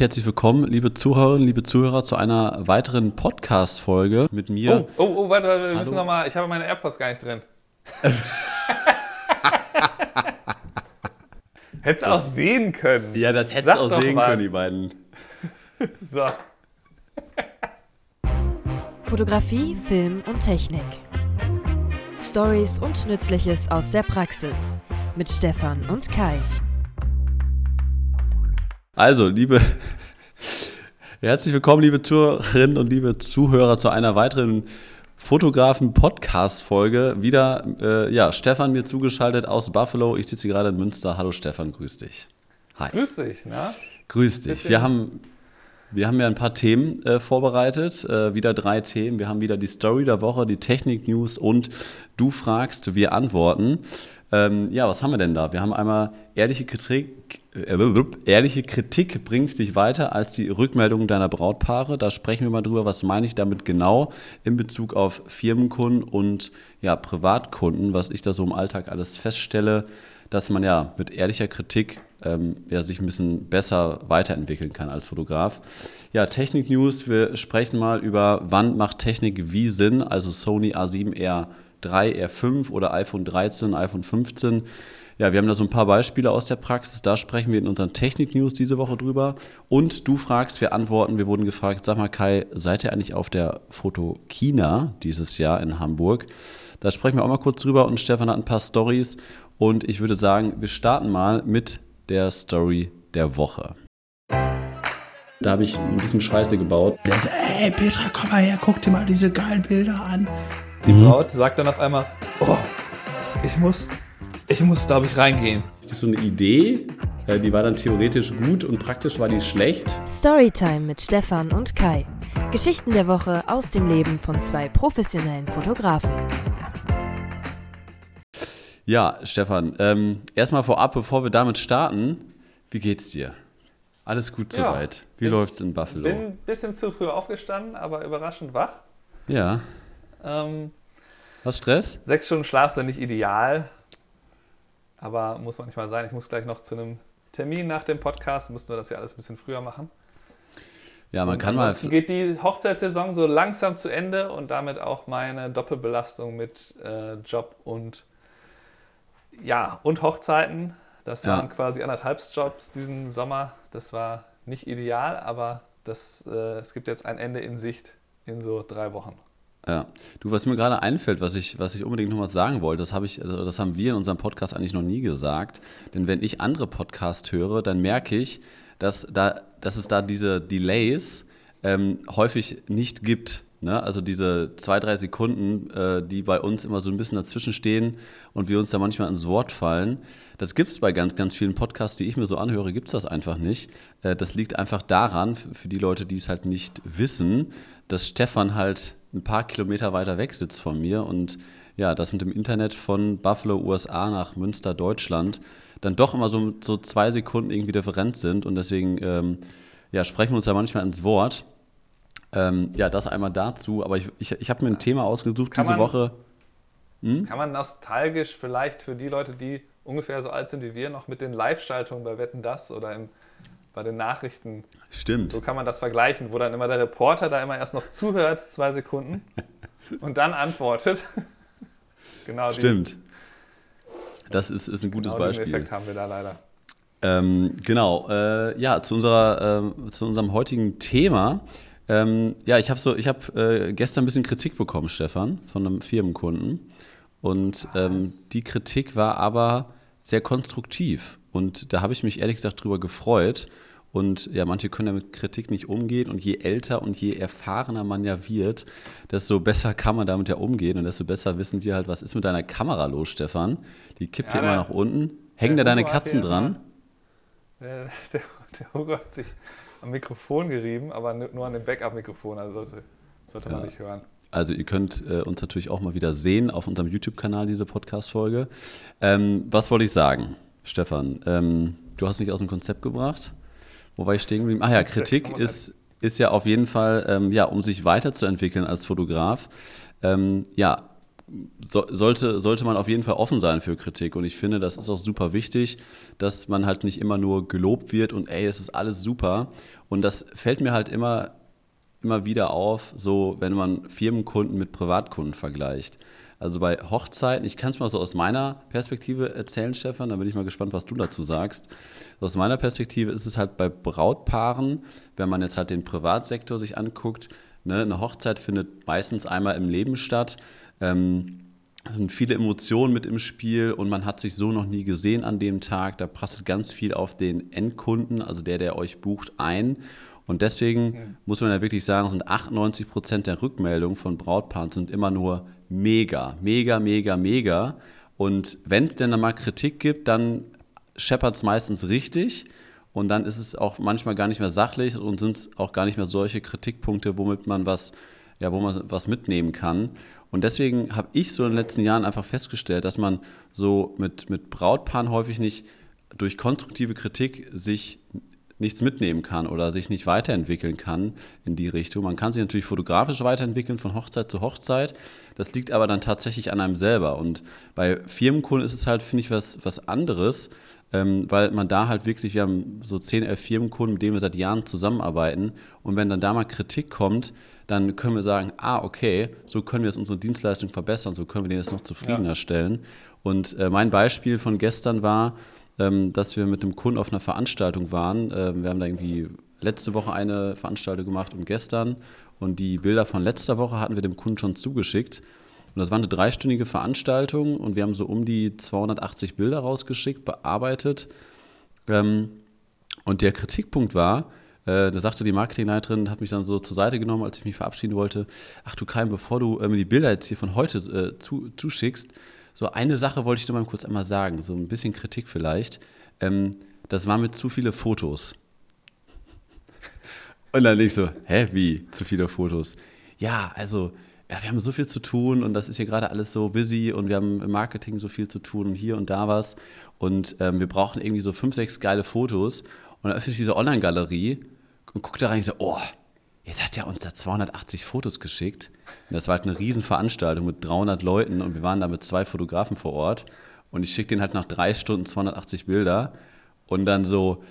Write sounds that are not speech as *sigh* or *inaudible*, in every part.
herzlich willkommen, liebe Zuhörerinnen, liebe Zuhörer, zu einer weiteren Podcast-Folge mit mir. Oh, oh, oh warte, warte, wir müssen nochmal, ich habe meine AirPods gar nicht drin. *laughs* Hättest du auch sehen können. Ja, das hättest du auch sehen was. können, die beiden. *laughs* so. Fotografie, Film und Technik. Stories und Nützliches aus der Praxis mit Stefan und Kai. Also, liebe *laughs* herzlich willkommen, liebe Zuhörerinnen und liebe Zuhörer, zu einer weiteren Fotografen-Podcast-Folge. Wieder, äh, ja, Stefan mir zugeschaltet aus Buffalo. Ich sitze gerade in Münster. Hallo Stefan, grüß dich. Hi. Grüß dich, ne? Grüß dich. Wir haben, wir haben ja ein paar Themen äh, vorbereitet, äh, wieder drei Themen. Wir haben wieder die Story der Woche, die Technik-News und du fragst, wir antworten. Ähm, ja, was haben wir denn da? Wir haben einmal ehrliche Kritik, ehrliche Kritik bringt dich weiter als die Rückmeldung deiner Brautpaare. Da sprechen wir mal drüber, was meine ich damit genau in Bezug auf Firmenkunden und ja, Privatkunden, was ich da so im Alltag alles feststelle, dass man ja mit ehrlicher Kritik ähm, ja, sich ein bisschen besser weiterentwickeln kann als Fotograf. Ja, Technik-News, wir sprechen mal über, wann macht Technik wie Sinn, also Sony A7R 3, R5 oder iPhone 13, iPhone 15. Ja, wir haben da so ein paar Beispiele aus der Praxis. Da sprechen wir in unseren Technik-News diese Woche drüber. Und du fragst, wir antworten. Wir wurden gefragt, sag mal Kai, seid ihr eigentlich auf der Foto China dieses Jahr in Hamburg? Da sprechen wir auch mal kurz drüber und Stefan hat ein paar Stories. Und ich würde sagen, wir starten mal mit der Story der Woche. Da habe ich ein bisschen Scheiße gebaut. Der sagt, ey Petra, komm mal her, guck dir mal diese geilen Bilder an. Die mhm. Braut sagt dann auf einmal, oh, ich muss, ich muss, glaube ich, reingehen. Das ist so eine Idee, äh, die war dann theoretisch gut und praktisch war die schlecht. Storytime mit Stefan und Kai. Geschichten der Woche aus dem Leben von zwei professionellen Fotografen. Ja, Stefan, ähm, erstmal vorab, bevor wir damit starten, wie geht's dir? Alles gut ja, soweit. Wie läuft's in Buffalo? Ich bin ein bisschen zu früh aufgestanden, aber überraschend wach. Ja. Ähm, Was Stress? Sechs Stunden Schlaf sind nicht ideal, aber muss man nicht mal sein. Ich muss gleich noch zu einem Termin nach dem Podcast, müssen wir das ja alles ein bisschen früher machen. Ja, man und kann mal. geht die Hochzeitssaison so langsam zu Ende und damit auch meine Doppelbelastung mit äh, Job und ja und Hochzeiten. Das waren ja. quasi anderthalb Jobs diesen Sommer. Das war nicht ideal, aber das, äh, es gibt jetzt ein Ende in Sicht in so drei Wochen. Ja, du, was mir gerade einfällt, was ich, was ich unbedingt noch mal sagen wollte, das, ich, also das haben wir in unserem Podcast eigentlich noch nie gesagt. Denn wenn ich andere Podcasts höre, dann merke ich, dass, da, dass es da diese Delays ähm, häufig nicht gibt. Ne? Also diese zwei, drei Sekunden, äh, die bei uns immer so ein bisschen dazwischen stehen und wir uns da manchmal ins Wort fallen. Das gibt es bei ganz, ganz vielen Podcasts, die ich mir so anhöre, gibt es das einfach nicht. Äh, das liegt einfach daran, für die Leute, die es halt nicht wissen, dass Stefan halt ein paar Kilometer weiter weg sitzt von mir und ja, das mit dem Internet von Buffalo, USA nach Münster, Deutschland, dann doch immer so, so zwei Sekunden irgendwie Differenz sind und deswegen ähm, ja, sprechen wir uns ja manchmal ins Wort. Ähm, ja, das einmal dazu, aber ich, ich, ich habe mir ein Thema ausgesucht diese man, Woche. Hm? Kann man nostalgisch vielleicht für die Leute, die ungefähr so alt sind wie wir, noch mit den Live-Schaltungen bei Wetten Das oder im bei den Nachrichten. Stimmt. So kann man das vergleichen, wo dann immer der Reporter da immer erst noch zuhört, zwei Sekunden, *laughs* und dann antwortet. *laughs* genau. Stimmt. das ist, ist ein gutes genau Beispiel. Den Effekt haben wir da leider. Ähm, genau. Äh, ja, zu, unserer, äh, zu unserem heutigen Thema. Ähm, ja, ich habe so, ich äh, gestern ein bisschen Kritik bekommen, Stefan, von einem Firmenkunden. Und ähm, die Kritik war aber sehr konstruktiv. Und da habe ich mich ehrlich gesagt drüber gefreut. Und ja, manche können ja mit Kritik nicht umgehen. Und je älter und je erfahrener man ja wird, desto besser kann man damit ja umgehen. Und desto besser wissen wir halt, was ist mit deiner Kamera los, Stefan? Die kippt ja, immer nach unten. Hängen da deine Katzen dran? Der, *laughs* der, der, Hugo hat sich am Mikrofon gerieben, aber nur an dem Backup-Mikrofon. Also sollte, sollte ja. man nicht hören. Also ihr könnt äh, uns natürlich auch mal wieder sehen auf unserem YouTube-Kanal, diese Podcast-Folge. Ähm, was wollte ich sagen? Stefan, ähm, du hast mich aus dem Konzept gebracht. Wo war ich stehen geblieben? Ach ja, Kritik ist, ist ja auf jeden Fall, ähm, ja, um sich weiterzuentwickeln als Fotograf. Ähm, ja, so, sollte, sollte man auf jeden Fall offen sein für Kritik. Und ich finde, das ist auch super wichtig, dass man halt nicht immer nur gelobt wird und ey, es ist alles super. Und das fällt mir halt immer, immer wieder auf, so wenn man Firmenkunden mit Privatkunden vergleicht. Also bei Hochzeiten, ich kann es mal so aus meiner Perspektive erzählen, Stefan, da bin ich mal gespannt, was du dazu sagst. Aus meiner Perspektive ist es halt bei Brautpaaren, wenn man jetzt halt den Privatsektor sich anguckt, ne, eine Hochzeit findet meistens einmal im Leben statt. Ähm, es sind viele Emotionen mit im Spiel und man hat sich so noch nie gesehen an dem Tag. Da prasselt ganz viel auf den Endkunden, also der, der euch bucht, ein. Und deswegen ja. muss man ja wirklich sagen, sind 98 Prozent der Rückmeldungen von Brautpaaren sind immer nur mega, mega, mega, mega. Und wenn es denn dann mal Kritik gibt, dann scheppert es meistens richtig. Und dann ist es auch manchmal gar nicht mehr sachlich und sind es auch gar nicht mehr solche Kritikpunkte, womit man was, ja, wo man was mitnehmen kann. Und deswegen habe ich so in den letzten Jahren einfach festgestellt, dass man so mit, mit Brautpaaren häufig nicht durch konstruktive Kritik sich nichts mitnehmen kann oder sich nicht weiterentwickeln kann in die Richtung. Man kann sich natürlich fotografisch weiterentwickeln von Hochzeit zu Hochzeit. Das liegt aber dann tatsächlich an einem selber. Und bei Firmenkunden ist es halt, finde ich, was, was anderes, ähm, weil man da halt wirklich, wir haben so 10, 11 Firmenkunden, mit denen wir seit Jahren zusammenarbeiten. Und wenn dann da mal Kritik kommt, dann können wir sagen, ah, okay, so können wir jetzt unsere Dienstleistung verbessern, so können wir den jetzt noch zufriedener ja. stellen. Und äh, mein Beispiel von gestern war, ähm, dass wir mit dem Kunden auf einer Veranstaltung waren. Ähm, wir haben da irgendwie letzte Woche eine Veranstaltung gemacht und gestern. Und die Bilder von letzter Woche hatten wir dem Kunden schon zugeschickt. Und das war eine dreistündige Veranstaltung und wir haben so um die 280 Bilder rausgeschickt, bearbeitet. Ähm, und der Kritikpunkt war, äh, da sagte die Marketingleiterin, hat mich dann so zur Seite genommen, als ich mich verabschieden wollte. Ach du Keim, bevor du mir die Bilder jetzt hier von heute äh, zu, zuschickst, so eine Sache wollte ich nur mal kurz einmal sagen, so ein bisschen Kritik vielleicht. Ähm, das waren mir zu viele Fotos. *laughs* Und dann ich so, hä, wie zu viele Fotos? Ja, also ja, wir haben so viel zu tun und das ist hier gerade alles so busy und wir haben im Marketing so viel zu tun und hier und da was. Und ähm, wir brauchen irgendwie so fünf, sechs geile Fotos. Und dann öffne ich diese Online-Galerie und gucke da rein und so, oh, Jetzt hat er uns da 280 Fotos geschickt. Und das war halt eine Riesenveranstaltung mit 300 Leuten und wir waren da mit zwei Fotografen vor Ort. Und ich schicke denen halt nach drei Stunden 280 Bilder und dann so,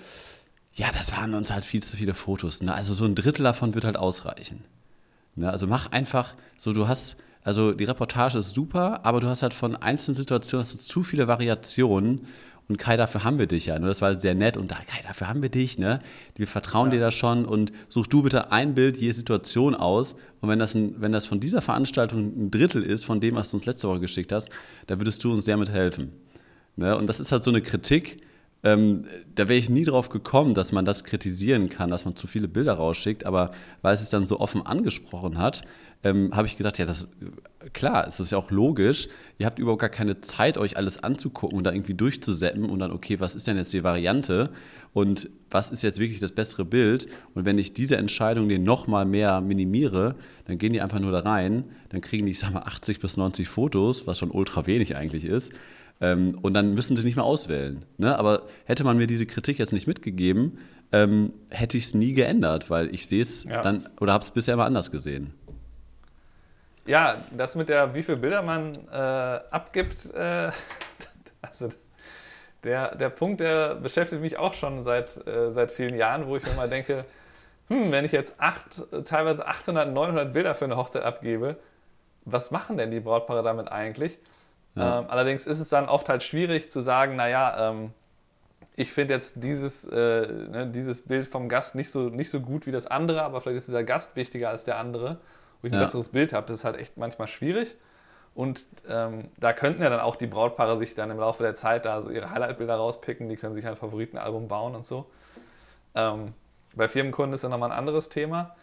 ja, das waren uns halt viel zu viele Fotos. Ne? Also so ein Drittel davon wird halt ausreichen. Ne? Also mach einfach so, du hast, also die Reportage ist super, aber du hast halt von einzelnen Situationen hast du zu viele Variationen und Kai, dafür haben wir dich ja. Ne? Das war sehr nett und da, Kai, dafür haben wir dich, ne? Wir vertrauen ja. dir da schon und such du bitte ein Bild je Situation aus. Und wenn das, ein, wenn das von dieser Veranstaltung ein Drittel ist, von dem, was du uns letzte Woche geschickt hast, da würdest du uns sehr mithelfen. Ne? Und das ist halt so eine Kritik, ähm, da wäre ich nie drauf gekommen, dass man das kritisieren kann, dass man zu viele Bilder rausschickt, aber weil es sich dann so offen angesprochen hat, ähm, habe ich gesagt, ja, das klar, es ist ja auch logisch. Ihr habt überhaupt gar keine Zeit, euch alles anzugucken und da irgendwie durchzuseppen und dann, okay, was ist denn jetzt die Variante und was ist jetzt wirklich das bessere Bild? Und wenn ich diese Entscheidung den nochmal mehr minimiere, dann gehen die einfach nur da rein, dann kriegen die, ich sag mal, 80 bis 90 Fotos, was schon ultra wenig eigentlich ist. Ähm, und dann müssen sie nicht mehr auswählen. Ne? Aber hätte man mir diese Kritik jetzt nicht mitgegeben, ähm, hätte ich es nie geändert, weil ich sehe es ja. dann oder habe es bisher immer anders gesehen. Ja, das mit der, wie viele Bilder man äh, abgibt, äh, *laughs* also der, der Punkt, der beschäftigt mich auch schon seit, äh, seit vielen Jahren, wo ich mir mal denke, hm, wenn ich jetzt acht, teilweise 800, 900 Bilder für eine Hochzeit abgebe, was machen denn die Brautpaare damit eigentlich? Ja. Ähm, allerdings ist es dann oft halt schwierig zu sagen, naja, ähm, ich finde jetzt dieses, äh, ne, dieses Bild vom Gast nicht so, nicht so gut wie das andere, aber vielleicht ist dieser Gast wichtiger als der andere wo ich ein ja. besseres Bild habe. Das ist halt echt manchmal schwierig. Und ähm, da könnten ja dann auch die Brautpaare sich dann im Laufe der Zeit da so ihre Highlight-Bilder rauspicken. Die können sich ein Favoritenalbum bauen und so. Ähm, bei Firmenkunden ist ja nochmal ein anderes Thema.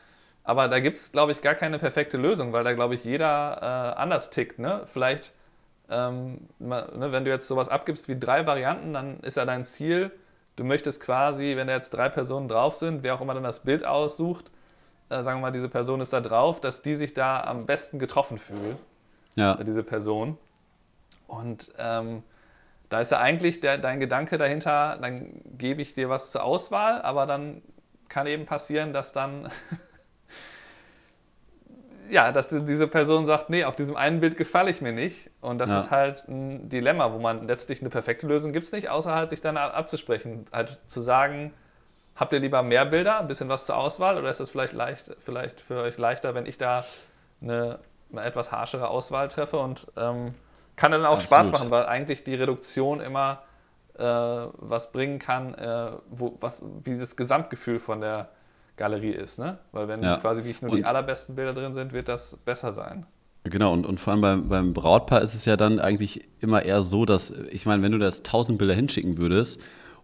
Aber da gibt es, glaube ich, gar keine perfekte Lösung, weil da, glaube ich, jeder äh, anders tickt. Ne? Vielleicht, ähm, ne, wenn du jetzt sowas abgibst wie drei Varianten, dann ist ja dein Ziel, du möchtest quasi, wenn da jetzt drei Personen drauf sind, wer auch immer dann das Bild aussucht, äh, sagen wir mal, diese Person ist da drauf, dass die sich da am besten getroffen fühlt, ja. Äh, diese Person. Und ähm, da ist ja eigentlich der, dein Gedanke dahinter, dann gebe ich dir was zur Auswahl, aber dann kann eben passieren, dass dann *laughs* ja, dass diese Person sagt, nee, auf diesem einen Bild gefalle ich mir nicht. Und das Ja. ist halt ein Dilemma, wo man letztlich eine perfekte Lösung gibt es nicht, außer halt sich dann ab- abzusprechen. Halt zu sagen, habt ihr lieber mehr Bilder, ein bisschen was zur Auswahl, oder ist es vielleicht, leicht, vielleicht für euch leichter, wenn ich da eine, eine etwas harschere Auswahl treffe und ähm, kann dann auch Spaß Absolut. machen, weil eigentlich die Reduktion immer äh, was bringen kann, äh, wo, was, wie dieses Gesamtgefühl von der Galerie ist. Ne? Weil wenn Ja. quasi wirklich nur die Und- allerbesten Bilder drin sind, wird das besser sein. Genau, und, und vor allem beim, beim Brautpaar ist es ja dann eigentlich immer eher so, dass, ich meine, wenn du das 1000 Bilder hinschicken würdest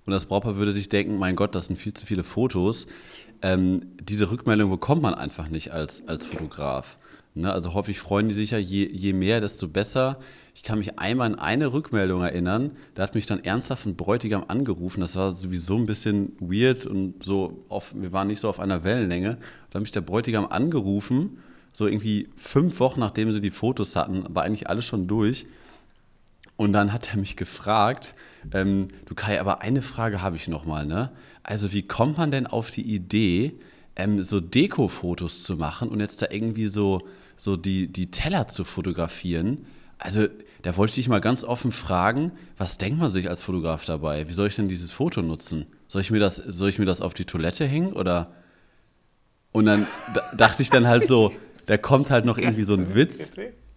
und das Brautpaar würde sich denken, mein Gott, das sind viel zu viele Fotos, ähm, diese Rückmeldung bekommt man einfach nicht als, als Fotograf. Ne? Also häufig freuen die sich ja, je, je mehr, desto besser. Ich kann mich einmal an eine Rückmeldung erinnern, da hat mich dann ernsthaft ein Bräutigam angerufen, das war sowieso ein bisschen weird und so, auf, wir waren nicht so auf einer Wellenlänge. Da hat mich der Bräutigam angerufen, so irgendwie fünf Wochen nachdem sie die Fotos hatten, war eigentlich alles schon durch. Und dann hat er mich gefragt, ähm, du Kai, aber eine Frage habe ich noch mal, ne? Also wie kommt man denn auf die Idee, ähm, so Deko-Fotos zu machen und jetzt da irgendwie so, so die, die Teller zu fotografieren? Also da wollte ich dich mal ganz offen fragen, was denkt man sich als Fotograf dabei? Wie soll ich denn dieses Foto nutzen? Soll ich mir das, soll ich mir das auf die Toilette hängen oder? Und dann da- dachte ich dann halt so, da kommt halt noch irgendwie so ein Witz.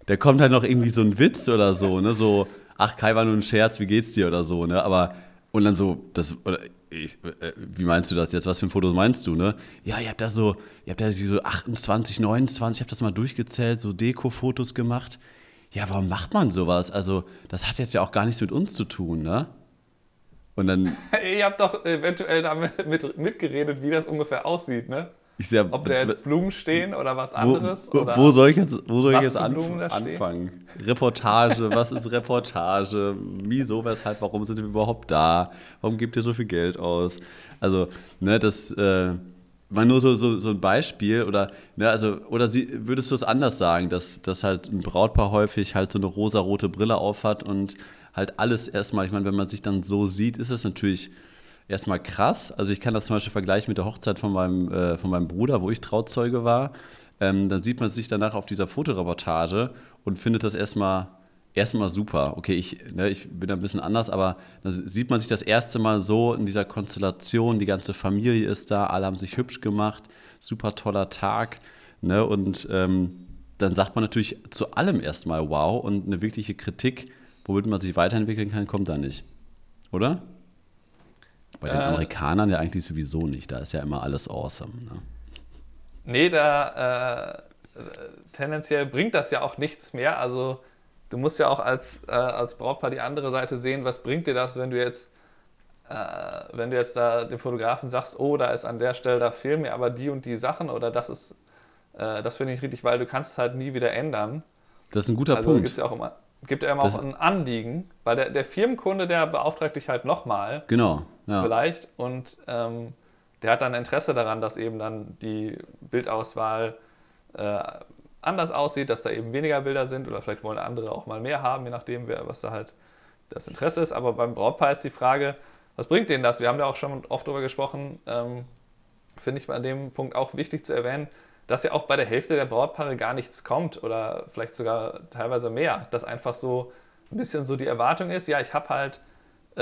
Da kommt halt noch irgendwie so ein Witz oder so, ne? So, ach, Kai war nur ein Scherz, wie geht's dir oder so, ne? Aber, und dann so, das, oder, ich, äh, wie meinst du das jetzt? Was für ein Foto meinst du, ne? Ja, ihr habt da so, ihr habt da so 28, 29, ich hab das mal durchgezählt, so Deko-Fotos gemacht. Ja, warum macht man sowas? Also, das hat jetzt ja auch gar nichts mit uns zu tun, ne? Und dann, *laughs* Ihr habt doch eventuell damit mit, mitgeredet, wie das ungefähr aussieht, ne? Sag, Ob da jetzt Blumen stehen oder was wo, anderes. wo, oder wo soll ich jetzt, wo soll ich jetzt anf anfangen? Reportage, was ist Reportage? Wieso, weshalb, warum sind wir überhaupt da? Warum gebt ihr so viel Geld aus? Also, ne, das äh, war nur so, so, so ein Beispiel oder, ne, also, oder sie, würdest du es anders sagen, dass, dass halt ein Brautpaar häufig halt so eine rosarote Brille aufhat und halt alles erstmal, ich meine, wenn man sich dann so sieht, ist es natürlich erstmal krass. Also ich kann das zum Beispiel vergleichen mit der Hochzeit von meinem, äh, von meinem Bruder, wo ich Trauzeuge war. Ähm, dann sieht man sich danach auf dieser Fotoreportage und findet das erstmal erstmal super. Okay, ich, ne, ich bin ein bisschen anders, aber dann sieht man sich das erste Mal so in dieser Konstellation, die ganze Familie ist da, alle haben sich hübsch gemacht, super toller Tag. Ne, und ähm, dann sagt man natürlich zu allem erstmal wow und eine wirkliche Kritik, womit man sich weiterentwickeln kann, kommt da nicht. Oder? Bei den Äh. Amerikanern ja eigentlich sowieso nicht. Da ist ja immer alles awesome. Ne? Nee, da äh, tendenziell bringt das ja auch nichts mehr. Also du musst ja auch als, äh, als Brautpaar die andere Seite sehen, was bringt dir das, wenn du jetzt, äh, wenn du jetzt da dem Fotografen sagst, oh, da ist an der Stelle, da fehlen mir aber die und die Sachen oder das ist, äh, das finde ich richtig, weil du kannst es halt nie wieder ändern. Das ist ein guter also Punkt. gibt es ja auch immer, gibt ja immer Das- auch ein Anliegen, weil der, der Firmenkunde, der beauftragt dich halt nochmal Genau. Ja. vielleicht. Und ähm, der hat dann Interesse daran, dass eben dann die Bildauswahl äh, anders aussieht, dass da eben weniger Bilder sind oder vielleicht wollen andere auch mal mehr haben, je nachdem, wer, was da halt das Interesse ist. Aber beim Brautpaar ist die Frage, was bringt denen das? Wir haben ja auch schon oft darüber gesprochen, ähm, finde ich bei dem Punkt auch wichtig zu erwähnen, dass ja auch bei der Hälfte der Brautpaare gar nichts kommt oder vielleicht sogar teilweise mehr. Dass einfach so ein bisschen so die Erwartung ist, ja, ich habe halt äh,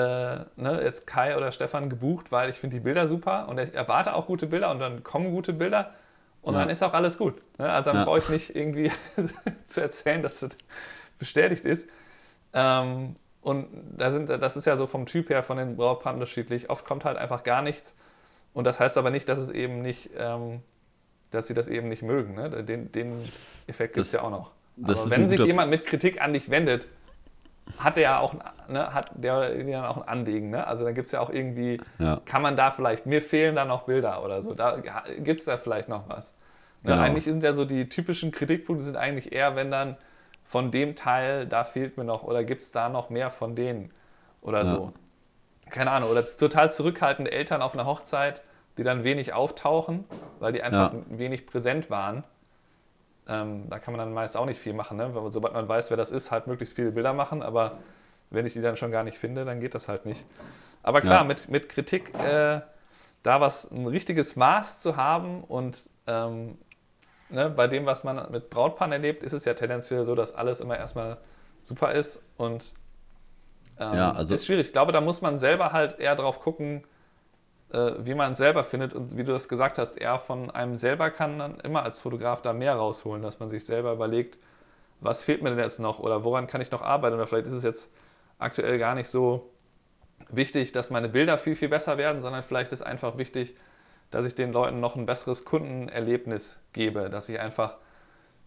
ne, jetzt Kai oder Stefan gebucht, weil ich finde die Bilder super und ich erwarte auch gute Bilder und dann kommen gute Bilder und Ja. dann ist auch alles gut. Ne? Also dann Ja. brauche ich nicht irgendwie *laughs* zu erzählen, dass das bestätigt ist. Ähm, und da sind, das ist ja so vom Typ her von den Brautpaaren unterschiedlich. Oft kommt halt einfach gar nichts. Und das heißt aber nicht, dass es eben nicht, ähm, dass sie das eben nicht mögen. Ne? Den, den Effekt gibt es ja auch noch. Aber wenn sich jemand mit Kritik an dich wendet, hat der ja auch, ein- ne, hat der oder die dann auch ein Anliegen. Ne? Also dann gibt es ja auch irgendwie, Ja. kann man da vielleicht, mir fehlen da noch Bilder oder so. Da gibt es da vielleicht noch was. Ne? Genau. Eigentlich sind ja so die typischen Kritikpunkte sind eigentlich eher, wenn dann von dem Teil, da fehlt mir noch oder gibt es da noch mehr von denen oder Ja. so. Keine Ahnung. Oder total zurückhaltende Eltern auf einer Hochzeit, die dann wenig auftauchen, weil die einfach Ja. wenig präsent waren. Ähm, da kann man dann meist auch nicht viel machen, ne? Weil sobald man weiß, wer das ist, halt möglichst viele Bilder machen, aber wenn ich die dann schon gar nicht finde, dann geht das halt nicht. Aber klar, Ja. mit, mit Kritik äh, da was ein richtiges Maß zu haben und ähm, ne, bei dem, was man mit Brautpaaren erlebt, ist es ja tendenziell so, dass alles immer erstmal super ist und ähm, Ja, also- ist schwierig. Ich glaube, da muss man selber halt eher drauf gucken, wie man es selber findet und wie du das gesagt hast, eher von einem selber kann dann immer als Fotograf da mehr rausholen, dass man sich selber überlegt, was fehlt mir denn jetzt noch oder woran kann ich noch arbeiten oder vielleicht ist es jetzt aktuell gar nicht so wichtig, dass meine Bilder viel, viel besser werden, sondern vielleicht ist einfach wichtig, dass ich den Leuten noch ein besseres Kundenerlebnis gebe, dass ich einfach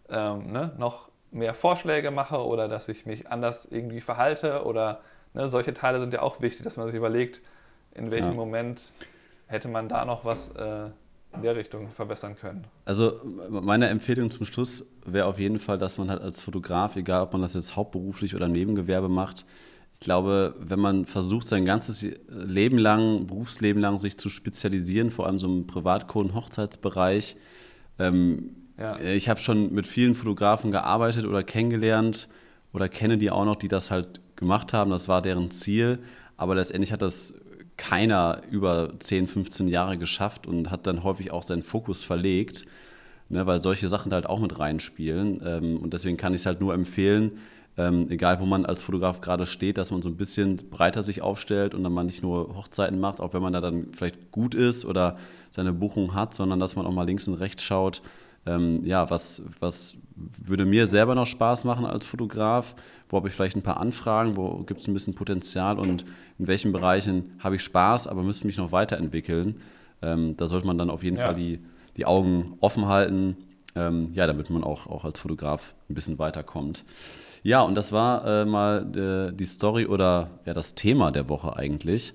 ähm, ne, noch mehr Vorschläge mache oder dass ich mich anders irgendwie verhalte oder ne, solche Teile sind ja auch wichtig, dass man sich überlegt, in welchem Ja. Moment hätte man da noch was äh, in der Richtung verbessern können. Also meine Empfehlung zum Schluss wäre auf jeden Fall, dass man halt als Fotograf, egal ob man das jetzt hauptberuflich oder im Nebengewerbe macht, ich glaube, wenn man versucht, sein ganzes Leben lang, Berufsleben lang sich zu spezialisieren, vor allem so im Privatkunden, Hochzeitsbereich, ähm, Ja. ich habe schon mit vielen Fotografen gearbeitet oder kennengelernt oder kenne die auch noch, die das halt gemacht haben. Das war deren Ziel. Aber letztendlich hat das keiner über 10, 15 Jahre geschafft und hat dann häufig auch seinen Fokus verlegt, ne, weil solche Sachen halt auch mit reinspielen. Ähm, und deswegen kann ich es halt nur empfehlen, ähm, egal wo man als Fotograf gerade steht, dass man so ein bisschen breiter sich aufstellt und dann man nicht nur Hochzeiten macht, auch wenn man da dann vielleicht gut ist oder seine Buchung hat, sondern dass man auch mal links und rechts schaut, ähm, ja, was, was würde mir selber noch Spaß machen als Fotograf? Wo habe ich vielleicht ein paar Anfragen? Wo gibt es ein bisschen Potenzial? Und in welchen Bereichen habe ich Spaß, aber müsste mich noch weiterentwickeln? Ähm, da sollte man dann auf jeden Ja. Fall die, die Augen offen halten, ähm, ja, damit man auch, auch als Fotograf ein bisschen weiterkommt. Ja, und das war äh, mal äh, die Story oder ja, das Thema der Woche eigentlich.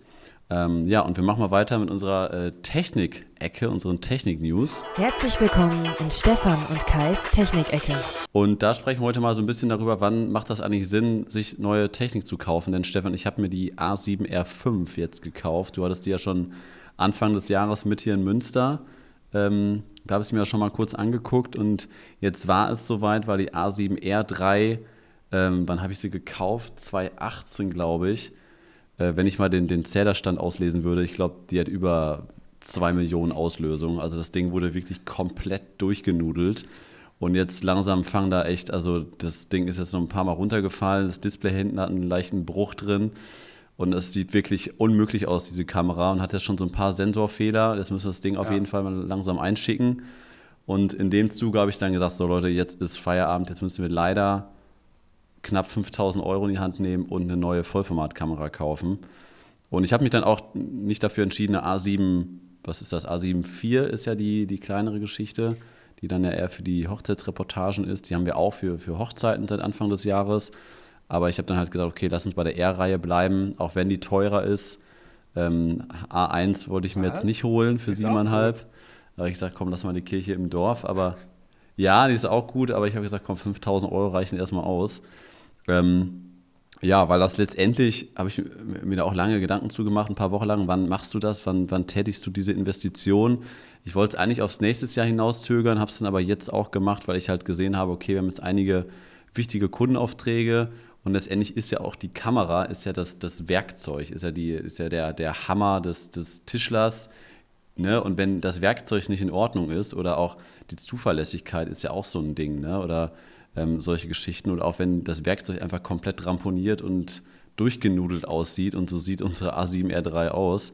Ähm, ja, und wir machen mal weiter mit unserer äh, Technik-Ecke, unseren Technik-News. Herzlich willkommen in Stefan und Kais Technikecke. Und da sprechen wir heute mal so ein bisschen darüber, wann macht das eigentlich Sinn, sich neue Technik zu kaufen. Denn Stefan, ich habe mir die A7R5 jetzt gekauft. Du hattest die ja schon Anfang des Jahres mit hier in Münster. Ähm, da habe ich sie mir ja schon mal kurz angeguckt und jetzt war es soweit, weil die A7R3, ähm, wann habe ich sie gekauft? 2018, glaube ich. Äh, wenn ich mal den, den Zählerstand auslesen würde, ich glaube, die hat über 2 Millionen Auslösungen. Also das Ding wurde wirklich komplett durchgenudelt. Und jetzt langsam fangen da echt, also das Ding ist jetzt noch ein paar Mal runtergefallen, das Display hinten hat einen leichten Bruch drin. Und es sieht wirklich unmöglich aus, diese Kamera, und hat jetzt schon so ein paar Sensorfehler. Jetzt müssen wir das Ding auf Ja. jeden Fall mal langsam einschicken. Und in dem Zuge habe ich dann gesagt, so Leute, jetzt ist Feierabend, jetzt müssen wir leider knapp 5000 Euro in die Hand nehmen und eine neue Vollformatkamera kaufen. Und ich habe mich dann auch nicht dafür entschieden, eine A7, was ist das, A7 IV ist ja die, die kleinere Geschichte, die dann ja eher für die Hochzeitsreportagen ist. Die haben wir auch für, für Hochzeiten seit Anfang des Jahres. Aber ich habe dann halt gesagt, okay, lass uns bei der R-Reihe bleiben, auch wenn die teurer ist. Ähm, A1 wollte ich mir Was? jetzt nicht holen für siebeneinhalb. Da habe ich gesagt, komm, lass mal die Kirche im Dorf. Aber ja, die ist auch gut, aber ich habe gesagt, komm, 5000 Euro reichen erstmal aus. Ähm, ja, weil das letztendlich, habe ich mir da auch lange Gedanken zugemacht, ein paar Wochen lang, wann machst du das, wann, wann tätigst du diese Investition? Ich wollte es eigentlich aufs nächste Jahr hinauszögern, habe es dann aber jetzt auch gemacht, weil ich halt gesehen habe, okay, wir haben jetzt einige wichtige Kundenaufträge und letztendlich ist ja auch die Kamera, ist ja das, das Werkzeug, ist ja, die, ist ja der, der Hammer des, des Tischlers. Ne? Und wenn das Werkzeug nicht in Ordnung ist oder auch die Zuverlässigkeit ist ja auch so ein Ding, ne? oder ähm, solche Geschichten. Oder auch wenn das Werkzeug einfach komplett ramponiert und durchgenudelt aussieht und so sieht unsere A7R3 aus,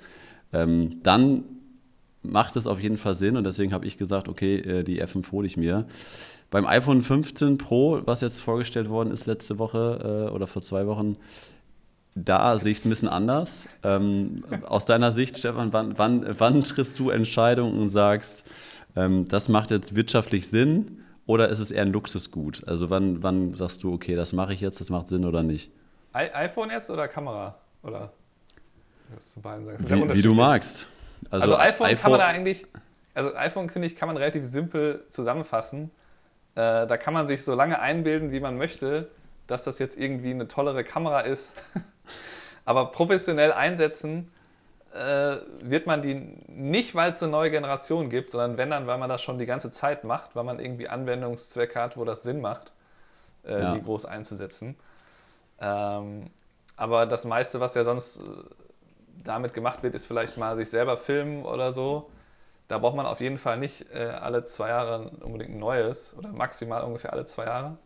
ähm, dann macht es auf jeden Fall Sinn und deswegen habe ich gesagt, okay, äh, die F5 hole ich mir. Beim iPhone 15 Pro, was jetzt vorgestellt worden ist letzte Woche äh, oder vor zwei Wochen, da sehe ich es ein bisschen anders. Ähm, aus deiner Sicht, Stefan, wann, wann, wann triffst du Entscheidungen und sagst, ähm, das macht jetzt wirtschaftlich Sinn oder ist es eher ein Luxusgut? Also wann, wann sagst du, okay, das mache ich jetzt, das macht Sinn oder nicht? I iPhone jetzt oder Kamera? Oder was zu beiden sagst? Wie, wie du magst. Also, iPhone, kann man da eigentlich, also iPhone finde ich, kann man relativ simpel zusammenfassen. Äh, da kann man sich so lange einbilden, wie man möchte, dass das jetzt irgendwie eine tollere Kamera ist. *laughs* Aber professionell einsetzen äh, wird man die nicht, weil es eine neue Generation gibt, sondern wenn dann, weil man das schon die ganze Zeit macht, weil man irgendwie Anwendungszwecke hat, wo das Sinn macht, äh, Ja. die groß einzusetzen. Ähm, aber das meiste, was ja sonst äh, damit gemacht wird, ist vielleicht mal sich selber filmen oder so. Da braucht man auf jeden Fall nicht äh, alle zwei Jahre unbedingt ein neues oder maximal ungefähr alle zwei Jahre.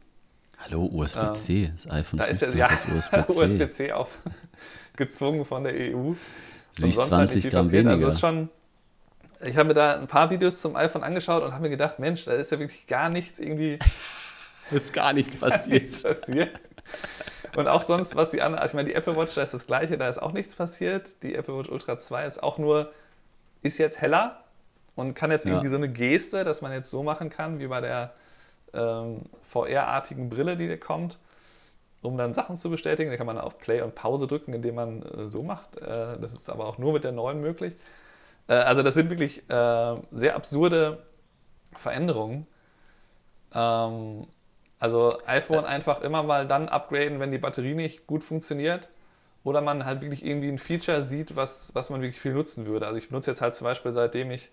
Hallo, USB-C, Ähm, das iPhone Da ist 15 ja, hat *laughs* ja das USB-C. USB-C *laughs* aufgezwungen *laughs* von der EU. Ist nicht Und sonst halt 20 nicht viel Gramm passiert. weniger. Also es ist schon, ich habe mir da ein paar Videos zum iPhone angeschaut und habe mir gedacht, Mensch, da ist ja wirklich gar nichts irgendwie *laughs* ist gar nichts nichts passiert. Und auch sonst, was die anderen, also ich meine, die Apple Watch, da ist das gleiche, da ist auch nichts passiert. Die Apple Watch Ultra 2 ist auch nur, ist jetzt heller und kann jetzt Ja. irgendwie so eine Geste, dass man jetzt so machen kann, wie bei der ähm, VR-artigen Brille, die da kommt, um dann Sachen zu bestätigen. Da kann man auf Play und Pause drücken, indem man äh, so macht. Äh, das ist aber auch nur mit der neuen möglich. Äh, also das sind wirklich sehr absurde Veränderungen. Ähm, also iPhone einfach immer mal dann upgraden, wenn die Batterie nicht gut funktioniert. Oder man halt wirklich irgendwie ein Feature sieht, was, was man wirklich viel nutzen würde. Also ich benutze jetzt halt zum Beispiel, seitdem ich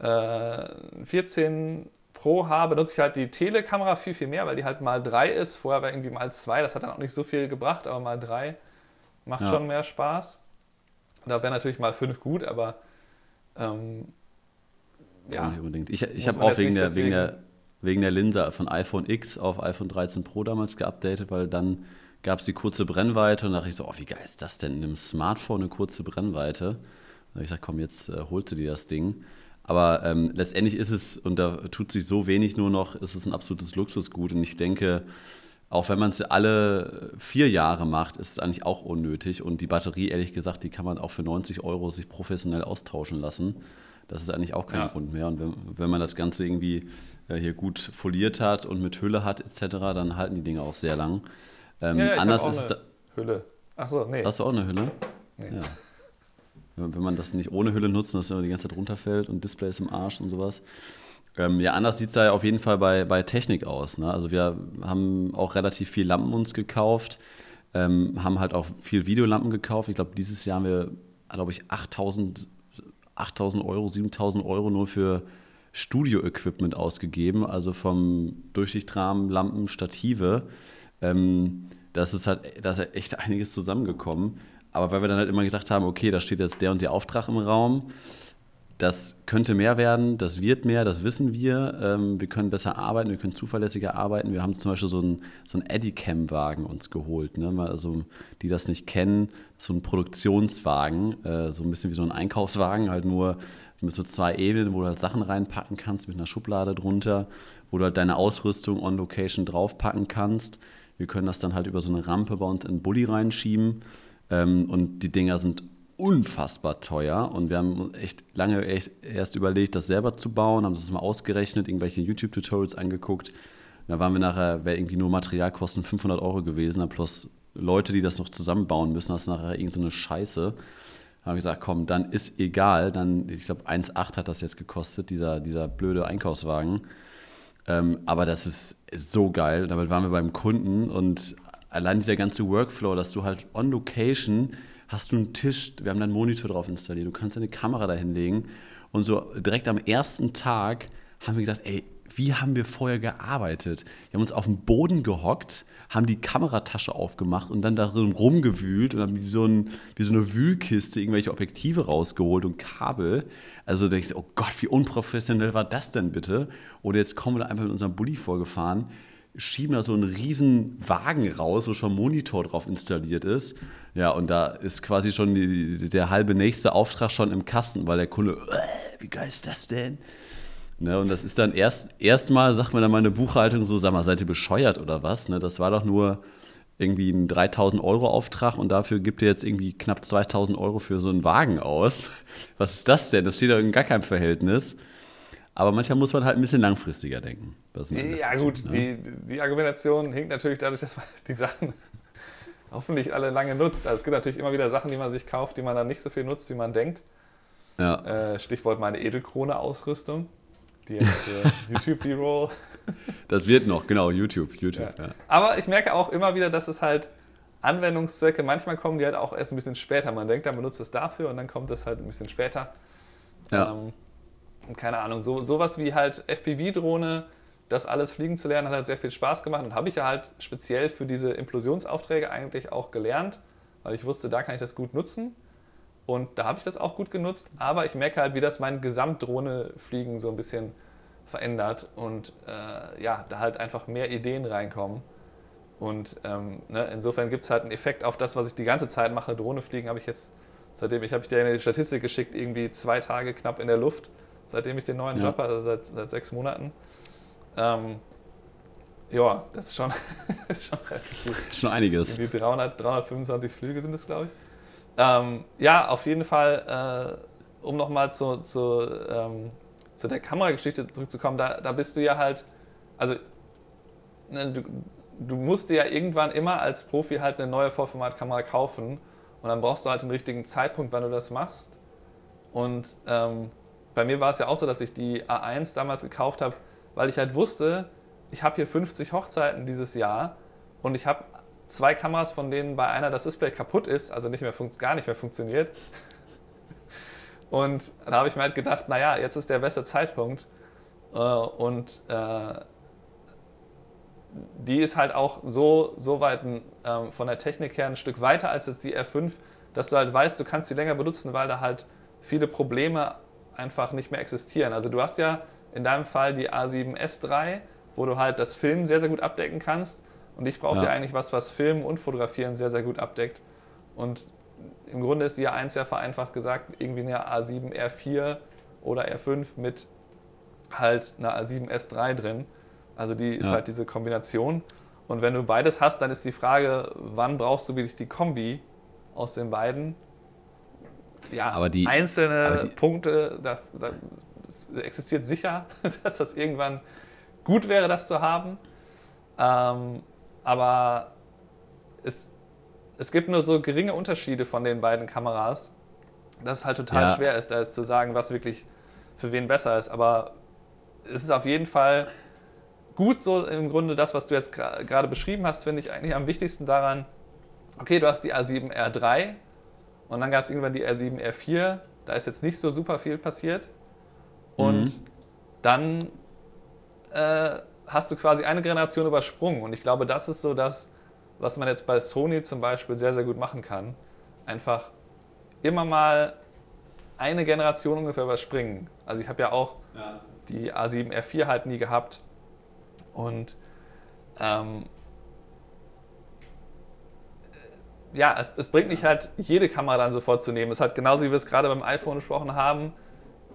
äh, 14 Pro habe, nutze ich halt die Telekamera viel, viel mehr, weil die halt mal 3 ist. Vorher war irgendwie mal 2, das hat dann auch nicht so viel gebracht, aber mal 3 macht Ja. schon mehr Spaß. Da wäre natürlich mal 5 gut, aber ähm, Ja, ja, nicht unbedingt. Ich, ich habe auch jetzt wegen der, wegen, der, wegen der Linse von iPhone X auf iPhone 13 Pro damals geupdatet, weil dann gab es die kurze Brennweite und da dachte ich so, oh, wie geil ist das denn? In einem Smartphone eine kurze Brennweite. Da habe ich gesagt, komm, jetzt äh, holst du dir das Ding. Aber ähm, letztendlich ist es, und da tut sich so wenig nur noch, ist es ein absolutes Luxusgut. Und ich denke, auch wenn man es alle vier Jahre macht, ist es eigentlich auch unnötig. Und die Batterie, ehrlich gesagt, die kann man auch für 90 Euro sich professionell austauschen lassen. Das ist eigentlich auch kein Ja. Grund mehr. Und wenn, wenn man das Ganze irgendwie äh, hier gut foliert hat und mit Hülle hat etc., dann halten die Dinge auch sehr lang. Ähm, ja, anders ist es. Hülle. Achso, nee. hast du auch eine Hülle? Nee. Ja. Wenn man das nicht ohne Hülle nutzt, dass immer die ganze Zeit runterfällt und Display ist im Arsch und sowas. Ähm, ja, anders sieht es da ja auf jeden Fall bei, bei Technik aus. Ne? Also wir haben auch relativ viel Lampen uns gekauft, ähm, haben halt auch viel Videolampen gekauft. Ich glaube, dieses Jahr haben wir, glaube ich, 8000 8000 Euro, 7000 Euro nur für Studio-Equipment ausgegeben, also vom Durchlichtrahmen, Lampen, Stative. Ähm, das ist halt, da ist halt echt einiges zusammengekommen. Aber weil wir dann halt immer gesagt haben, okay, da steht jetzt der und der Auftrag im Raum, das könnte mehr werden, das wird mehr, das wissen wir. Ähm, wir können besser arbeiten, wir können zuverlässiger arbeiten. Wir haben zum Beispiel so einen, so einen Eddycam-Wagen uns geholt. Ne? Also, die das nicht kennen, so ein Produktionswagen, äh, so ein bisschen wie so ein Einkaufswagen, halt nur mit so zwei Ebenen, wo du halt Sachen reinpacken kannst, mit einer Schublade drunter, wo du halt deine Ausrüstung on Location draufpacken kannst. Wir können das dann halt über so eine Rampe bei uns in den Bulli reinschieben. Ähm, und die Dinger sind unfassbar teuer und wir haben echt lange echt erst überlegt, das selber zu bauen, haben das mal ausgerechnet, irgendwelche YouTube-Tutorials angeguckt. Da waren wir nachher, wäre irgendwie nur Materialkosten 500 Euro gewesen, plus Leute, die das noch zusammenbauen müssen, das ist nachher irgend so eine Scheiße. Da haben wir gesagt, komm, dann ist egal, dann, ich glaube 1,8 hat das jetzt gekostet, dieser, dieser blöde Einkaufswagen. Ähm, aber das ist, ist so geil. Damit waren wir beim Kunden und allein dieser ganze Workflow, dass du halt on Location hast du einen Tisch, wir haben da einen Monitor drauf installiert, du kannst deine Kamera da hinlegen und so direkt am ersten Tag haben wir gedacht, ey, wie haben wir vorher gearbeitet? Wir haben uns auf den Boden gehockt, haben die Kameratasche aufgemacht und dann darin rumgewühlt und haben wie so, ein, wie so eine Wühlkiste irgendwelche Objektive rausgeholt und Kabel. Also da ich oh Gott, wie unprofessionell war das denn bitte? Oder jetzt kommen wir da einfach mit unserem Bulli vorgefahren, schieben da so einen riesen Wagen raus, wo schon ein Monitor drauf installiert ist. Ja, und da ist quasi schon die, der halbe nächste Auftrag schon im Kasten, weil der Kunde, "Äh, wie geil ist das denn? Ne, und das ist dann erst erstmal, sagt man dann meine Buchhaltung so, sag mal, seid ihr bescheuert oder was? Ne, das war doch nur irgendwie ein 3000 Euro Auftrag und dafür gibt ihr jetzt irgendwie knapp 2000 Euro für so einen Wagen aus. Was ist das denn? Das steht doch in gar keinem Verhältnis. Aber manchmal muss man halt ein bisschen langfristiger denken. Ja, gut, ne? die, die Argumentation hinkt natürlich dadurch, dass man *laughs* die Sachen hoffentlich alle lange nutzt. Also es gibt natürlich immer wieder Sachen, die man sich kauft, die man dann nicht so viel nutzt, wie man denkt. Ja, Äh, Stichwort meine Edelkrone-Ausrüstung. Die jetzt für *laughs* YouTube B-Roll. das wird noch, genau, YouTube, YouTube, ja. Ja. Aber ich merke auch immer wieder, dass es halt Anwendungszwecke, manchmal kommen die halt auch erst ein bisschen später. Man denkt, man benutzt es dafür und dann kommt es halt ein bisschen später. Ja. Ähm, keine Ahnung, so, sowas wie halt FPV-Drohne, das alles fliegen zu lernen, hat halt sehr viel Spaß gemacht und habe ich ja halt speziell für diese Implosionsaufträge eigentlich auch gelernt, weil ich wusste, da kann ich das gut nutzen. Und da habe ich das auch gut genutzt, aber ich merke halt, wie das mein Gesamtdrohnefliegen so ein bisschen verändert und äh, ja, da halt einfach mehr Ideen reinkommen. Und ähm, ne, insofern gibt es halt einen Effekt auf das, was ich die ganze Zeit mache. Drohne fliegen habe ich jetzt, seitdem ich habe ich dir eine Statistik geschickt, irgendwie zwei Tage knapp in der Luft, seitdem ich den neuen ja. Job habe, also seit, seit sechs Monaten. Ähm, ja, das ist schon, *laughs* schon relativ gut. Schon einiges. Irgendwie 300, 325 Flüge sind es, glaube ich. Ähm, ja, auf jeden Fall, äh, um nochmal zu, zu, ähm, zu der Kamerageschichte zurückzukommen, da, da bist du ja halt, also ne, du, du musst dir ja irgendwann immer als Profi halt eine neue Vollformatkamera kaufen und dann brauchst du halt den richtigen Zeitpunkt, wann du das machst. Und ähm, bei mir war es ja auch so, dass ich die A1 damals gekauft habe, weil ich halt wusste, ich habe hier 50 Hochzeiten dieses Jahr und ich habe zwei Kameras, von denen bei einer das Display kaputt ist, also nicht mehr gar nicht mehr funktioniert. *laughs* Und da habe ich mir halt gedacht, naja, jetzt ist der beste Zeitpunkt. Äh, und äh, die ist halt auch so, so weit ähm, von der Technik her ein Stück weiter als jetzt die R5, dass du halt weißt, du kannst sie länger benutzen, weil da halt viele Probleme einfach nicht mehr existieren. Also du hast ja in deinem Fall die A7S3, wo du halt das Filmen sehr, sehr gut abdecken kannst. Und ich brauche ja. ja eigentlich was, was Filmen und Fotografieren sehr, sehr gut abdeckt. Und im Grunde ist die A1 ja vereinfacht gesagt irgendwie eine A7 R4 oder R5 mit halt einer A7 S3 drin. Also die ist halt diese Kombination. Und wenn du beides hast, dann ist die Frage, wann brauchst du wirklich die Kombi aus den beiden? Ja, aber die, einzelne aber die, Punkte, da, da existiert sicher, *laughs* dass das irgendwann gut wäre, das zu haben. Ähm, aber es, es gibt nur so geringe Unterschiede von den beiden Kameras, dass es halt total ja. schwer ist, da jetzt zu sagen, was wirklich für wen besser ist. Aber es ist auf jeden Fall gut so im Grunde das, was du jetzt gerade beschrieben hast, finde ich eigentlich am wichtigsten daran, okay, du hast die A7R3 und dann gab es irgendwann die R7R4, da ist jetzt nicht so super viel passiert und mhm. dann äh, hast du quasi eine Generation übersprungen und ich glaube, das ist so das, was man jetzt bei Sony zum Beispiel sehr, sehr gut machen kann. Einfach immer mal eine Generation ungefähr überspringen. Also ich habe ja auch ja. die A7R4 halt nie gehabt und ähm, ja, es, es, bringt nicht halt, jede Kamera dann sofort zu nehmen. Es hat genauso wie wir es gerade beim iPhone besprochen haben,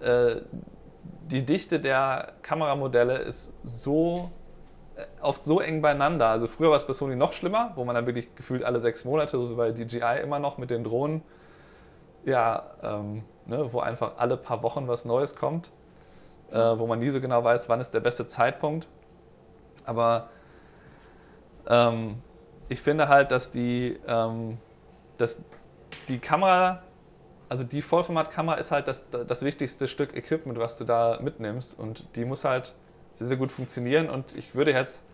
äh, die Dichte der Kameramodelle ist so äh, oft so eng beieinander. Also früher war es bei Sony noch schlimmer, wo man dann wirklich gefühlt alle sechs Monate, so wie bei DJI immer noch mit den Drohnen, ja, ähm, ne, wo einfach alle paar Wochen was Neues kommt, äh, wo man nie so genau weiß, wann ist der beste Zeitpunkt. Aber ähm, ich finde halt, dass die, ähm, dass die Kamera, also die Vollformatkamera ist halt das, das wichtigste Stück Equipment, was du da mitnimmst. Und die muss halt sehr, sehr gut funktionieren. Und ich würde jetzt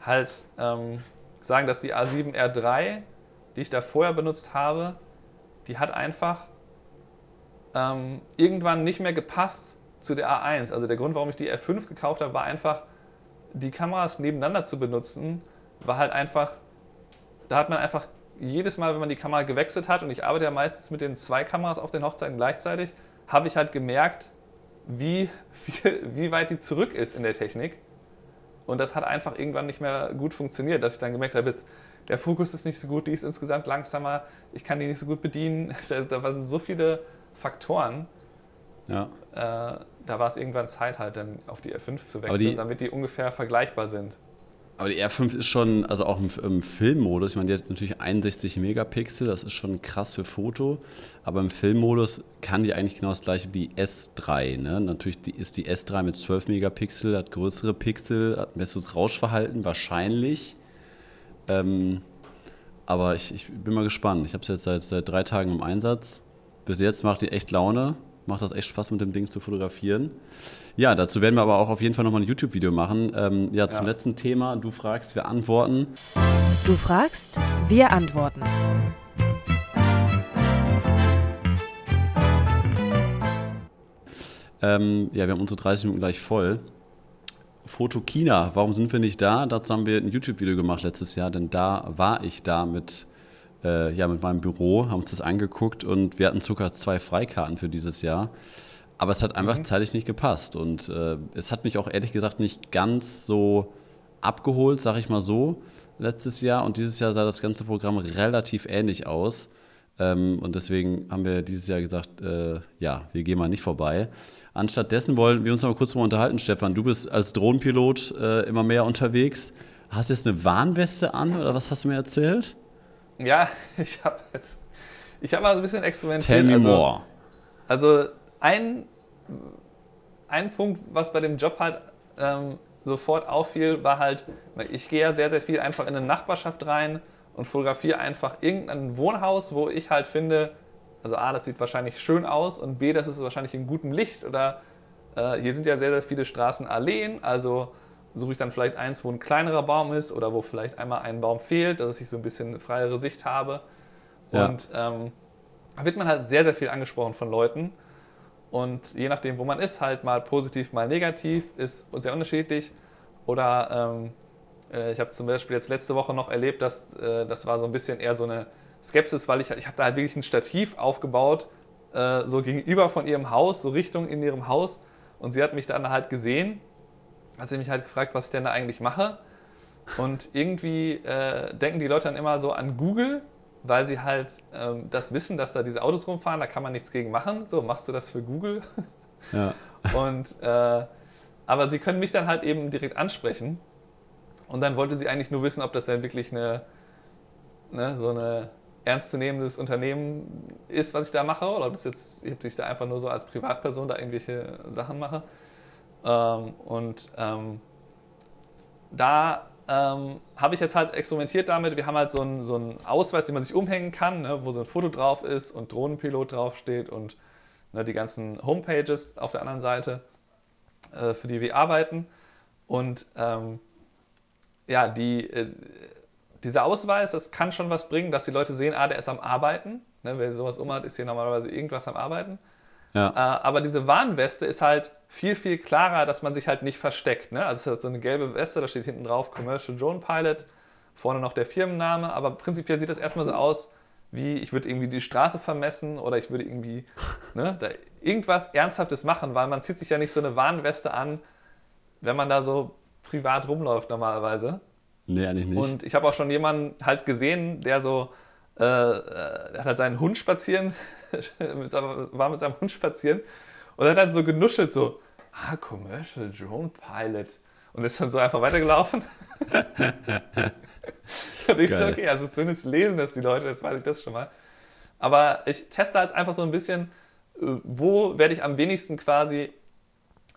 halt ähm, sagen, dass die A7R3, die ich da vorher benutzt habe, die hat einfach ähm, irgendwann nicht mehr gepasst zu der A1. Also der Grund, warum ich die R5 gekauft habe, war einfach, die Kameras nebeneinander zu benutzen, war halt einfach, da hat man einfach jedes Mal, wenn man die Kamera gewechselt hat, und ich arbeite ja meistens mit den zwei Kameras auf den Hochzeiten gleichzeitig, habe ich halt gemerkt, wie, wie, wie weit die zurück ist in der Technik. Und das hat einfach irgendwann nicht mehr gut funktioniert, dass ich dann gemerkt habe, jetzt, der Fokus ist nicht so gut, die ist insgesamt langsamer, ich kann die nicht so gut bedienen. *laughs* Da waren so viele Faktoren. Ja. Äh, da war es irgendwann Zeit halt dann auf die R5 zu wechseln, die, damit die ungefähr vergleichbar sind. Aber die R5 ist schon, also auch im, im, Filmmodus, ich meine, die hat natürlich 61 Megapixel, das ist schon krass für Foto, aber im Filmmodus kann die eigentlich genau das gleiche wie die S3. Ne? Natürlich ist die S3 mit 12 Megapixel, hat größere Pixel, hat ein besseres Rauschverhalten, wahrscheinlich. Ähm, aber ich, ich, bin mal gespannt. Ich habe es jetzt seit, seit drei Tagen im Einsatz. Bis jetzt macht die echt Laune macht das echt Spaß, mit dem Ding zu fotografieren. Ja, dazu werden wir aber auch auf jeden Fall nochmal ein YouTube-Video machen. Ähm, ja, zum ja. letzten Thema. Du fragst, wir antworten. Du fragst, wir antworten. Ähm, ja, wir haben unsere 30 Minuten gleich voll. Foto China, warum sind wir nicht da? Dazu haben wir ein YouTube-Video gemacht letztes Jahr, denn da war ich da mit äh, ja, mit meinem Büro, haben uns das angeguckt und wir hatten sogar zwei Freikarten für dieses Jahr. Aber es hat einfach mhm. zeitlich nicht gepasst. Und äh, es hat mich auch ehrlich gesagt nicht ganz so abgeholt, sag ich mal so, letztes Jahr. Und dieses Jahr sah das ganze Programm relativ ähnlich aus. Ähm, und deswegen haben wir dieses Jahr gesagt, äh, ja, wir gehen mal nicht vorbei. Anstattdessen wollen wir uns mal kurz mal unterhalten, Stefan. Du bist als Drohnenpilot äh, immer mehr unterwegs. Hast du jetzt eine Warnweste an oder was hast du mir erzählt? Ja, *laughs* ich habe jetzt, ich habe mal so ein bisschen experimentiert. Tell me also, more. Also ein, ein Punkt, was bei dem Job halt ähm, sofort auffiel, war halt, ich gehe ja sehr, sehr viel einfach in eine Nachbarschaft rein und fotografiere einfach irgendein Wohnhaus, wo ich halt finde, also A, das sieht wahrscheinlich schön aus und B, das ist wahrscheinlich in gutem Licht oder äh, hier sind ja sehr, sehr viele Straßenalleen, also suche ich dann vielleicht eins, wo ein kleinerer Baum ist oder wo vielleicht einmal ein Baum fehlt, dass ich so ein bisschen freiere Sicht habe. Ja. Und ähm, da wird man halt sehr, sehr viel angesprochen von Leuten. Und je nachdem, wo man ist, halt mal positiv, mal negativ, ist sehr unterschiedlich. Oder ähm, äh, ich habe zum Beispiel jetzt letzte Woche noch erlebt, dass äh, das war so ein bisschen eher so eine Skepsis, weil ich, ich habe da halt wirklich ein Stativ aufgebaut, äh, so gegenüber von ihrem Haus, so Richtung in ihrem Haus. Und sie hat mich dann halt gesehen, hat sie mich halt gefragt, was ich denn da eigentlich mache. Und irgendwie äh, denken die Leute dann immer so an Google, weil sie halt ähm, das wissen, dass da diese Autos rumfahren, da kann man nichts gegen machen. So, machst du das für Google? Ja. *laughs* Und, äh, aber sie können mich dann halt eben direkt ansprechen. Und dann wollte sie eigentlich nur wissen, ob das denn wirklich eine, ne, so eine ernstzunehmendes Unternehmen ist, was ich da mache, oder ob das jetzt, ob ich da einfach nur so als Privatperson da irgendwelche Sachen mache. Ähm, und ähm, da ähm, habe ich jetzt halt experimentiert damit. Wir haben halt so einen, so einen Ausweis, den man sich umhängen kann, ne, wo so ein Foto drauf ist und Drohnenpilot draufsteht und ne, die ganzen Homepages auf der anderen Seite, äh, für die wir arbeiten. Und ähm, ja, die, äh, dieser Ausweis, das kann schon was bringen, dass die Leute sehen, ah, der ist am Arbeiten. Ne, wer sowas umhat, ist hier normalerweise irgendwas am Arbeiten. Ja. Äh, aber diese Warnweste ist halt viel, viel klarer, dass man sich halt nicht versteckt. Ne? Also es ist halt so eine gelbe Weste, da steht hinten drauf Commercial Drone Pilot, vorne noch der Firmenname, aber prinzipiell sieht das erstmal so aus, wie ich würde irgendwie die Straße vermessen oder ich würde irgendwie ne, *laughs* da irgendwas Ernsthaftes machen, weil man zieht sich ja nicht so eine Warnweste an, wenn man da so privat rumläuft normalerweise. Nee, eigentlich nicht. Und ich habe auch schon jemanden halt gesehen, der so, äh, äh hat halt seinen Hund spazieren, *laughs* war mit seinem Hund spazieren und hat dann so genuschelt, so, ah, Commercial Drone Pilot. Und ist dann so einfach weitergelaufen. *laughs* und ich Geil. so, okay, also zumindest lesen das die Leute, jetzt weiß ich das schon mal. Aber ich teste halt einfach so ein bisschen, äh, wo werde ich am wenigsten quasi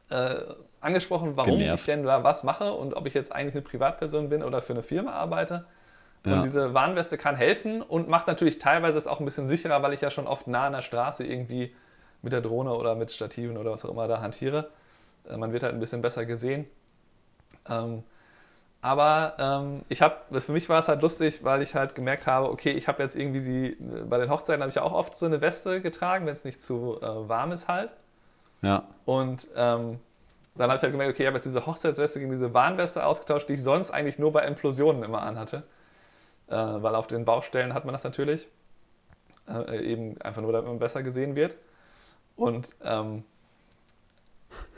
äh, angesprochen, warum Genervt. ich denn da was mache und ob ich jetzt eigentlich eine Privatperson bin oder für eine Firma arbeite. Und ja. diese Warnweste kann helfen und macht natürlich teilweise es auch ein bisschen sicherer, weil ich ja schon oft nah an der Straße irgendwie mit der Drohne oder mit Stativen oder was auch immer da hantiere. Äh, man wird halt ein bisschen besser gesehen. Ähm, aber ähm, ich habe, für mich war es halt lustig, weil ich halt gemerkt habe, okay, ich habe jetzt irgendwie die, bei den Hochzeiten habe ich ja auch oft so eine Weste getragen, wenn es nicht zu äh, warm ist halt. Ja. Und ähm, dann habe ich halt gemerkt, okay, ich habe jetzt diese Hochzeitsweste gegen diese Warnweste ausgetauscht, die ich sonst eigentlich nur bei Implosionen immer anhatte. Äh, weil auf den Baustellen hat man das natürlich. Äh, eben einfach nur, damit man besser gesehen wird. Und ähm,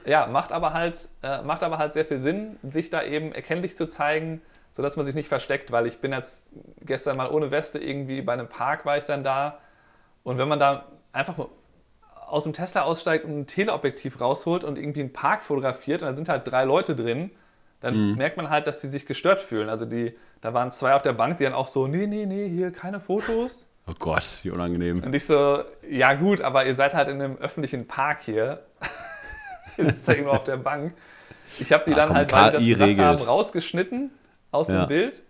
ja, macht aber, halt, äh, macht aber halt sehr viel Sinn, sich da eben erkenntlich zu zeigen, sodass man sich nicht versteckt, weil ich bin jetzt gestern mal ohne Weste irgendwie bei einem Park war ich dann da. Und wenn man da einfach aus dem Tesla aussteigt und ein Teleobjektiv rausholt und irgendwie einen Park fotografiert und da sind halt drei Leute drin, dann mhm. merkt man halt, dass die sich gestört fühlen. Also die, da waren zwei auf der Bank, die dann auch so, nee, nee, nee, hier keine Fotos. *laughs* Oh Gott, wie unangenehm. Und ich so, ja gut, aber ihr seid halt in einem öffentlichen Park hier. *laughs* ihr sitzt ja irgendwo auf der Bank. Ich habe die ah, dann komm, halt, weil die das haben, rausgeschnitten aus ja. dem Bild,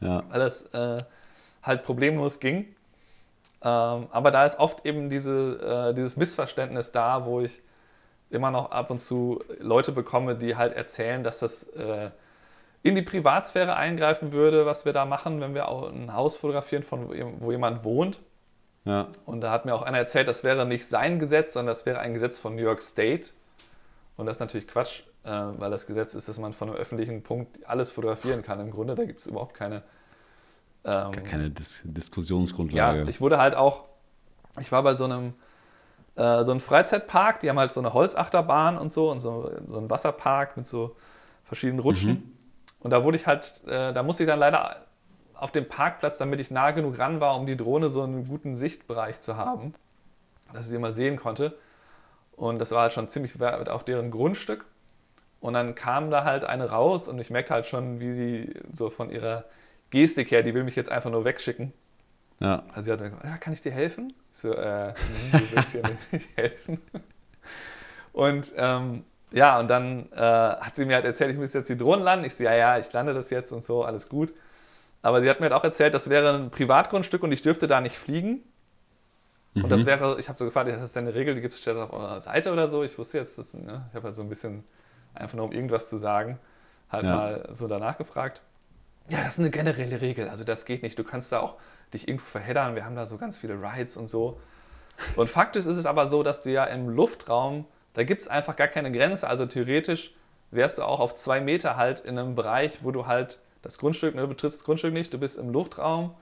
ja. weil das äh, halt problemlos ging. Ähm, aber da ist oft eben diese, äh, dieses Missverständnis da, wo ich immer noch ab und zu Leute bekomme, die halt erzählen, dass das äh, in die Privatsphäre eingreifen würde, was wir da machen, wenn wir auch ein Haus fotografieren, von wo jemand wohnt. Ja. Und da hat mir auch einer erzählt, das wäre nicht sein Gesetz, sondern das wäre ein Gesetz von New York State. Und das ist natürlich Quatsch, äh, weil das Gesetz ist, dass man von einem öffentlichen Punkt alles fotografieren kann. Im Grunde, da gibt es überhaupt keine Ähm, Gar keine Dis Diskussionsgrundlage. Ja, ich wurde halt auch, ich war bei so einem, äh, so einem Freizeitpark, die haben halt so eine Holzachterbahn und so und so, so einen Wasserpark mit so verschiedenen Rutschen. Mhm. Und da wurde ich halt, äh, da musste ich dann leider auf dem Parkplatz, damit ich nah genug ran war, um die Drohne so einen guten Sichtbereich zu haben, dass ich sie immer sehen konnte. Und das war halt schon ziemlich weit auf deren Grundstück. Und dann kam da halt eine raus und ich merkte halt schon, wie sie so von ihrer Gestik her, die will mich jetzt einfach nur wegschicken. Ja. Also sie hat mir gesagt, ja, kann ich dir helfen? So, äh, nee, du willst hier nicht *laughs* helfen. Und ähm, ja, und dann äh, hat sie mir halt erzählt, ich muss jetzt die Drohnen landen. Ich so, ja, ja, ich lande das jetzt und so, alles gut. Aber sie hat mir halt auch erzählt, das wäre ein Privatgrundstück und ich dürfte da nicht fliegen. Und das mhm. wäre, ich habe so gefragt, das ist eine Regel, die gibt es auf eurer Seite oder so. Ich wusste jetzt, das, ne, ich habe halt so ein bisschen, einfach nur um irgendwas zu sagen, halt ja. mal so danach gefragt. Ja, das ist eine generelle Regel, also das geht nicht. Du kannst da auch dich irgendwo verheddern, wir haben da so ganz viele Rides und so. Und faktisch ist es aber so, dass du ja im Luftraum, da gibt es einfach gar keine Grenze. Also theoretisch wärst du auch auf zwei Meter halt in einem Bereich, wo du halt das Grundstück, ne, du betrittst das Grundstück nicht, du bist im Luftraum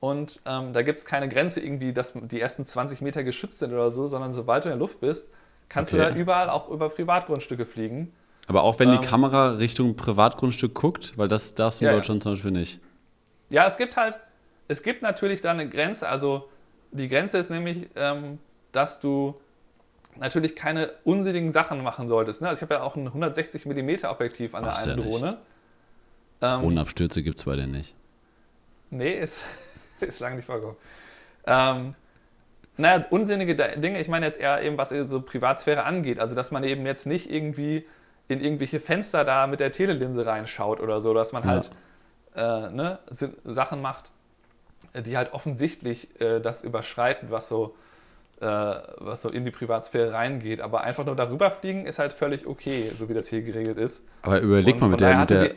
und ähm, da gibt es keine Grenze irgendwie, dass die ersten 20 Meter geschützt sind oder so, sondern sobald du in der Luft bist, kannst okay. du da überall auch über Privatgrundstücke fliegen. Aber auch wenn ähm, die Kamera Richtung Privatgrundstück guckt, weil das darfst du in ja, Deutschland ja. zum Beispiel nicht. Ja, es gibt halt, es gibt natürlich da eine Grenze. Also die Grenze ist nämlich, ähm, dass du natürlich keine unsinnigen Sachen machen solltest. Ne? Also ich habe ja auch ein 160 mm Objektiv an der einen ja Drohne. Drohnenabstürze gibt es bei dir nicht. Nee, ist, *laughs* ist lange nicht vorgekommen. Ähm, naja, unsinnige Dinge, ich meine jetzt eher eben, was so Privatsphäre angeht. Also, dass man eben jetzt nicht irgendwie in irgendwelche Fenster da mit der Telelinse reinschaut oder so, dass man ja. halt äh, ne, Sachen macht, die halt offensichtlich äh, das überschreiten, was so, äh, was so in die Privatsphäre reingeht. Aber einfach nur darüber fliegen ist halt völlig okay, so wie das hier geregelt ist. Aber überleg Und mal mit der, mit der,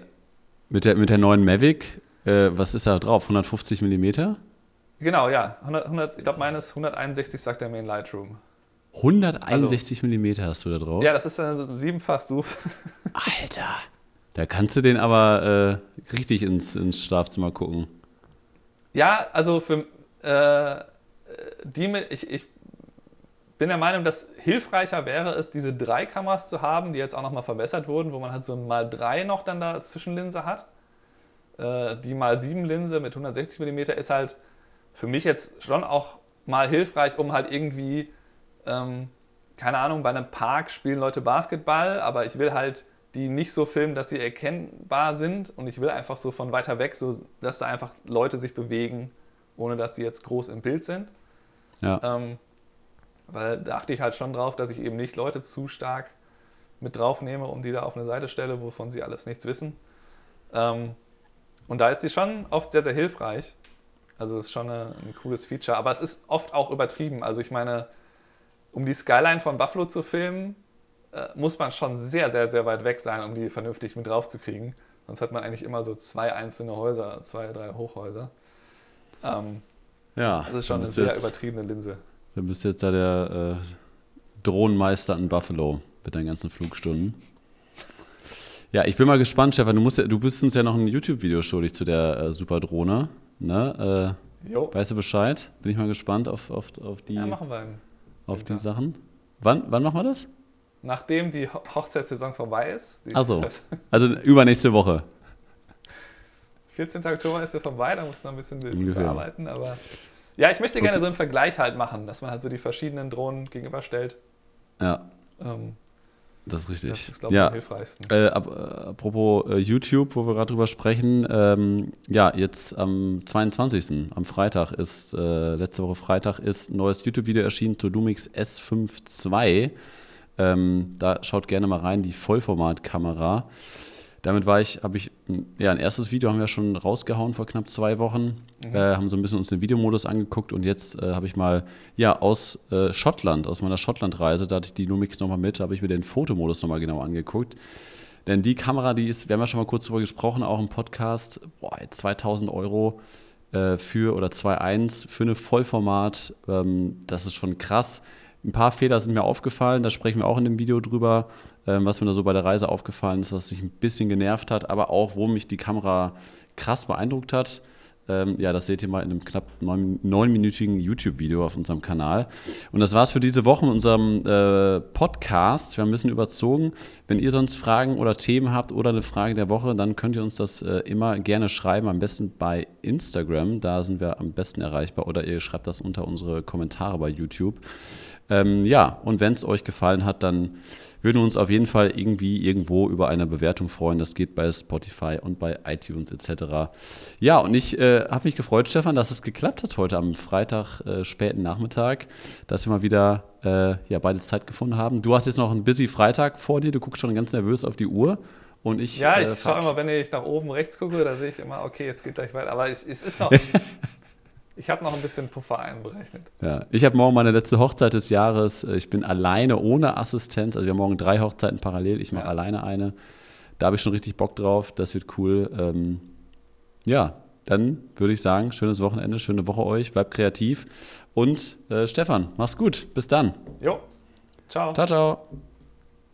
mit, der, mit der neuen Mavic, äh, was ist da drauf? 150 mm? Genau, ja. 100, 100, ich glaube, meines 161 sagt der Main Lightroom. 161 also, mm hast du da drauf? Ja, das ist ein siebenfach Such. Alter, da kannst du den aber äh, richtig ins, ins Schlafzimmer gucken. Ja, also für äh, die ich, ich bin der Meinung, dass hilfreicher wäre es, diese drei Kameras zu haben, die jetzt auch nochmal verbessert wurden, wo man halt so ein mal drei noch dann da Zwischenlinse hat. Äh, die mal sieben Linse mit 160 mm ist halt für mich jetzt schon auch mal hilfreich, um halt irgendwie, ähm, keine Ahnung, bei einem Park spielen Leute Basketball, aber ich will halt die nicht so filmen, dass sie erkennbar sind und ich will einfach so von weiter weg, so dass da einfach Leute sich bewegen, ohne dass die jetzt groß im Bild sind. Ja. Ähm, weil da achte ich halt schon drauf, dass ich eben nicht Leute zu stark mit draufnehme und die da auf eine Seite stelle, wovon sie alles nichts wissen. Ähm, und da ist die schon oft sehr, sehr hilfreich. Also es ist schon eine, ein cooles Feature, aber es ist oft auch übertrieben. Also ich meine, um die Skyline von Buffalo zu filmen, äh, muss man schon sehr, sehr, sehr weit weg sein, um die vernünftig mit drauf zu kriegen. Sonst hat man eigentlich immer so zwei einzelne Häuser, zwei, drei Hochhäuser. Ähm, ja. Das ist schon eine sehr jetzt, übertriebene Linse. Du bist jetzt da der äh, Drohnenmeister in Buffalo mit deinen ganzen Flugstunden. Ja, ich bin mal gespannt, Stefan. Du, musst ja, du bist uns ja noch ein YouTube-Video schuldig zu der äh, Superdrohne. Ne? Äh, weißt du Bescheid? Bin ich mal gespannt auf, auf, auf die, ja, auf die Sachen. Wann, wann machen wir das? Nachdem die Hochzeitssaison vorbei ist. Achso, *laughs* also übernächste Woche. 14. Oktober ist sie vorbei, da muss noch ein bisschen bearbeiten, aber ja, ich möchte gerne okay. so einen Vergleich halt machen, dass man halt so die verschiedenen Drohnen gegenüberstellt. Ja. Ähm, das ist richtig. Das ist, glaube ich, ja. am hilfreichsten. Äh, ab, äh, apropos äh, YouTube, wo wir gerade drüber sprechen, ähm, ja, jetzt am 22. am Freitag ist, äh, letzte Woche Freitag ist ein neues YouTube-Video erschienen zu Lumix S5 II. Ähm, da schaut gerne mal rein, die Vollformatkamera. Damit war ich, habe ich, ja, ein erstes Video haben wir schon rausgehauen vor knapp zwei Wochen. Mhm. Äh, haben so ein bisschen uns den Videomodus angeguckt und jetzt äh, habe ich mal, ja, aus äh, Schottland, aus meiner Schottland-Reise, da hatte ich die Lumix nochmal mit, habe ich mir den Fotomodus nochmal genau angeguckt. Denn die Kamera, die ist, wir haben ja schon mal kurz darüber gesprochen, auch im Podcast, boah, 2000 Euro äh, für oder 2.1 für eine Vollformat, ähm, das ist schon krass. Ein paar Fehler sind mir aufgefallen, da sprechen wir auch in dem Video drüber, ähm, was mir da so bei der Reise aufgefallen ist, was sich ein bisschen genervt hat, aber auch, wo mich die Kamera krass beeindruckt hat. Ähm, ja, das seht ihr mal in einem knapp neun, neunminütigen YouTube-Video auf unserem Kanal. Und das war's für diese Woche mit unserem äh, Podcast. Wir haben ein bisschen überzogen. Wenn ihr sonst Fragen oder Themen habt oder eine Frage der Woche, dann könnt ihr uns das äh, immer gerne schreiben. Am besten bei Instagram. Da sind wir am besten erreichbar. Oder ihr schreibt das unter unsere Kommentare bei YouTube. Ähm, ja, und wenn es euch gefallen hat, dann würden wir uns auf jeden Fall irgendwie irgendwo über eine Bewertung freuen. Das geht bei Spotify und bei iTunes etc. Ja, und ich äh, habe mich gefreut, Stefan, dass es geklappt hat heute am Freitag äh, späten Nachmittag, dass wir mal wieder äh, ja, beide Zeit gefunden haben. Du hast jetzt noch einen busy Freitag vor dir, du guckst schon ganz nervös auf die Uhr. Und ich, ja, ich äh, schaue immer, wenn ich nach oben rechts gucke, da sehe ich immer, okay, es geht gleich weiter. Aber es, es ist noch, *laughs* Ich habe noch ein bisschen Puffer einberechnet. Ja, ich habe morgen meine letzte Hochzeit des Jahres. Ich bin alleine ohne Assistenz. Also wir haben morgen drei Hochzeiten parallel. Ich mache ja. alleine eine. Da habe ich schon richtig Bock drauf. Das wird cool. Ähm, ja, dann würde ich sagen, schönes Wochenende, schöne Woche euch. Bleibt kreativ. Und äh, Stefan, mach's gut. Bis dann. Jo. Ciao. Ciao, ciao.